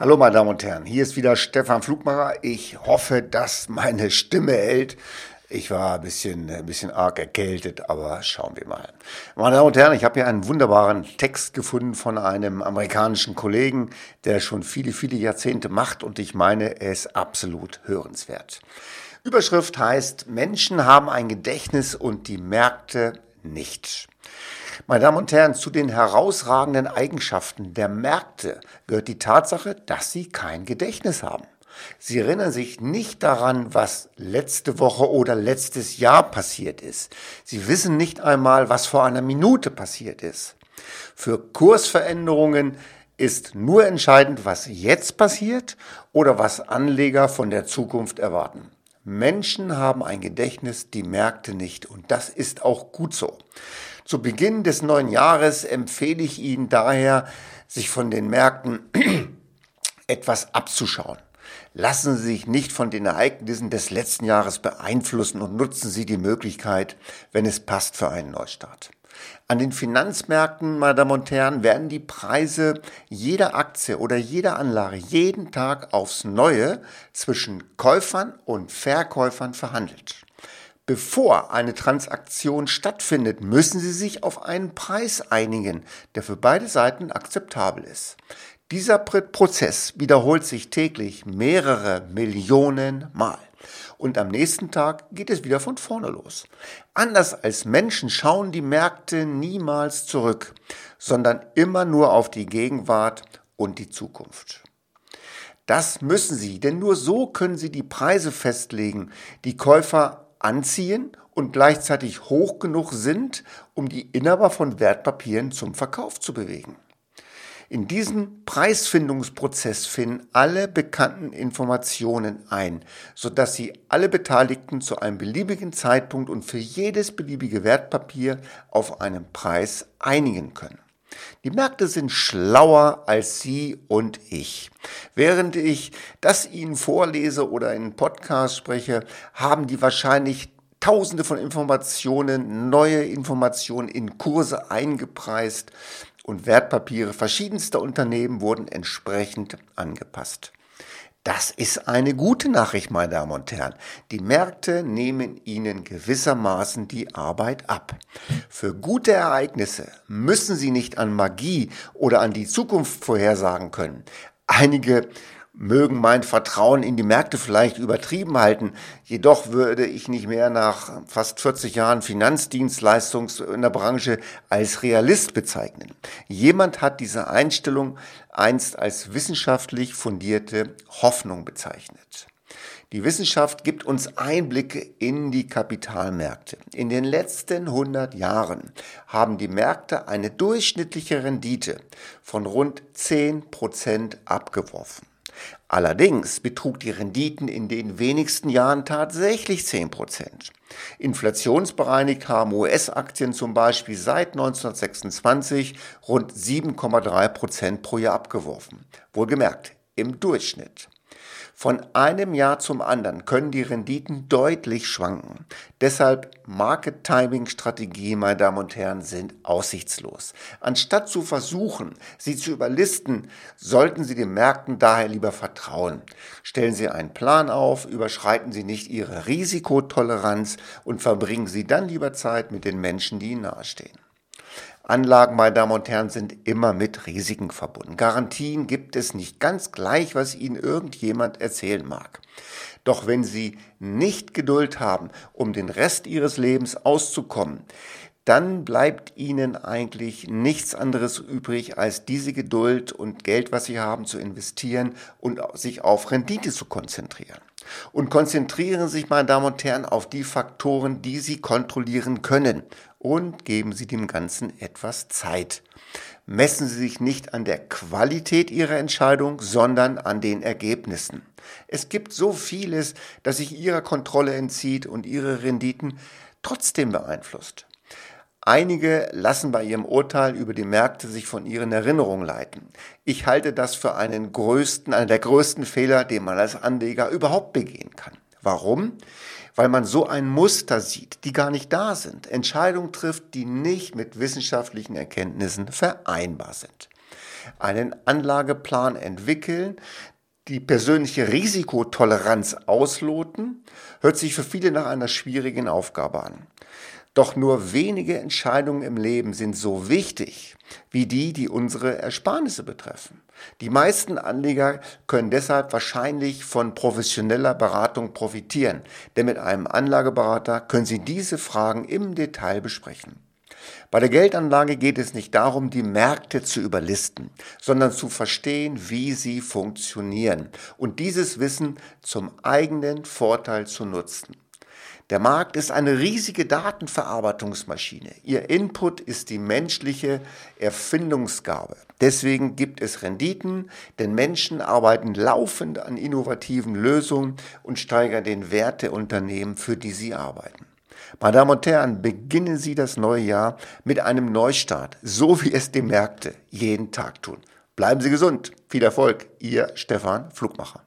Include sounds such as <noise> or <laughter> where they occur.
Hallo meine Damen und Herren, hier ist wieder Stefan Flugmacher. Ich hoffe, dass meine Stimme hält. Ich war ein bisschen, ein bisschen arg erkältet, aber schauen wir mal. Meine Damen und Herren, ich habe hier einen wunderbaren Text gefunden von einem amerikanischen Kollegen, der schon viele, viele Jahrzehnte macht und ich meine, er ist absolut hörenswert. Überschrift heißt, Menschen haben ein Gedächtnis und die Märkte nicht. Meine Damen und Herren, zu den herausragenden Eigenschaften der Märkte gehört die Tatsache, dass sie kein Gedächtnis haben. Sie erinnern sich nicht daran, was letzte Woche oder letztes Jahr passiert ist. Sie wissen nicht einmal, was vor einer Minute passiert ist. Für Kursveränderungen ist nur entscheidend, was jetzt passiert oder was Anleger von der Zukunft erwarten. Menschen haben ein Gedächtnis, die Märkte nicht. Und das ist auch gut so. Zu Beginn des neuen Jahres empfehle ich Ihnen daher, sich von den Märkten <clears throat> etwas abzuschauen. Lassen Sie sich nicht von den Ereignissen des letzten Jahres beeinflussen und nutzen Sie die Möglichkeit, wenn es passt, für einen Neustart. An den Finanzmärkten, meine Damen und Herren, werden die Preise jeder Aktie oder jeder Anlage jeden Tag aufs Neue zwischen Käufern und Verkäufern verhandelt. Bevor eine Transaktion stattfindet, müssen Sie sich auf einen Preis einigen, der für beide Seiten akzeptabel ist. Dieser Prozess wiederholt sich täglich mehrere Millionen Mal. Und am nächsten Tag geht es wieder von vorne los. Anders als Menschen schauen die Märkte niemals zurück, sondern immer nur auf die Gegenwart und die Zukunft. Das müssen sie, denn nur so können sie die Preise festlegen, die Käufer anziehen und gleichzeitig hoch genug sind, um die Inhaber von Wertpapieren zum Verkauf zu bewegen. In diesen Preisfindungsprozess finden alle bekannten Informationen ein, sodass Sie alle Beteiligten zu einem beliebigen Zeitpunkt und für jedes beliebige Wertpapier auf einen Preis einigen können. Die Märkte sind schlauer als Sie und ich. Während ich das Ihnen vorlese oder in Podcast spreche, haben die wahrscheinlich Tausende von Informationen, neue Informationen in Kurse eingepreist und Wertpapiere verschiedenster Unternehmen wurden entsprechend angepasst. Das ist eine gute Nachricht, meine Damen und Herren. Die Märkte nehmen Ihnen gewissermaßen die Arbeit ab. Für gute Ereignisse müssen Sie nicht an Magie oder an die Zukunft vorhersagen können. Einige mögen mein Vertrauen in die Märkte vielleicht übertrieben halten. Jedoch würde ich nicht mehr nach fast 40 Jahren Finanzdienstleistung in der Branche als Realist bezeichnen. Jemand hat diese Einstellung einst als wissenschaftlich fundierte Hoffnung bezeichnet. Die Wissenschaft gibt uns Einblicke in die Kapitalmärkte. In den letzten 100 Jahren haben die Märkte eine durchschnittliche Rendite von rund 10 Prozent abgeworfen. Allerdings betrug die Renditen in den wenigsten Jahren tatsächlich 10 Prozent. Inflationsbereinigt haben US-Aktien zum Beispiel seit 1926 rund 7,3 Prozent pro Jahr abgeworfen. Wohlgemerkt, im Durchschnitt. Von einem Jahr zum anderen können die Renditen deutlich schwanken. Deshalb Market Timing Strategien, meine Damen und Herren, sind aussichtslos. Anstatt zu versuchen, sie zu überlisten, sollten Sie den Märkten daher lieber vertrauen. Stellen Sie einen Plan auf, überschreiten Sie nicht Ihre Risikotoleranz und verbringen Sie dann lieber Zeit mit den Menschen, die Ihnen nahestehen. Anlagen, meine Damen und Herren, sind immer mit Risiken verbunden. Garantien gibt es nicht ganz gleich, was Ihnen irgendjemand erzählen mag. Doch wenn Sie nicht Geduld haben, um den Rest Ihres Lebens auszukommen, dann bleibt Ihnen eigentlich nichts anderes übrig, als diese Geduld und Geld, was Sie haben, zu investieren und sich auf Rendite zu konzentrieren. Und konzentrieren Sie sich, meine Damen und Herren, auf die Faktoren, die Sie kontrollieren können und geben Sie dem Ganzen etwas Zeit. Messen Sie sich nicht an der Qualität Ihrer Entscheidung, sondern an den Ergebnissen. Es gibt so vieles, das sich Ihrer Kontrolle entzieht und Ihre Renditen trotzdem beeinflusst. Einige lassen bei ihrem Urteil über die Märkte sich von ihren Erinnerungen leiten. Ich halte das für einen größten, einen der größten Fehler, den man als Anleger überhaupt begehen kann. Warum? Weil man so ein Muster sieht, die gar nicht da sind, Entscheidungen trifft, die nicht mit wissenschaftlichen Erkenntnissen vereinbar sind. einen Anlageplan entwickeln, die persönliche Risikotoleranz ausloten, hört sich für viele nach einer schwierigen Aufgabe an. Doch nur wenige Entscheidungen im Leben sind so wichtig wie die, die unsere Ersparnisse betreffen. Die meisten Anleger können deshalb wahrscheinlich von professioneller Beratung profitieren, denn mit einem Anlageberater können Sie diese Fragen im Detail besprechen. Bei der Geldanlage geht es nicht darum, die Märkte zu überlisten, sondern zu verstehen, wie sie funktionieren und dieses Wissen zum eigenen Vorteil zu nutzen. Der Markt ist eine riesige Datenverarbeitungsmaschine. Ihr Input ist die menschliche Erfindungsgabe. Deswegen gibt es Renditen, denn Menschen arbeiten laufend an innovativen Lösungen und steigern den Wert der Unternehmen, für die sie arbeiten. Meine Damen und Herren, beginnen Sie das neue Jahr mit einem Neustart, so wie es die Märkte jeden Tag tun. Bleiben Sie gesund. Viel Erfolg. Ihr Stefan Flugmacher.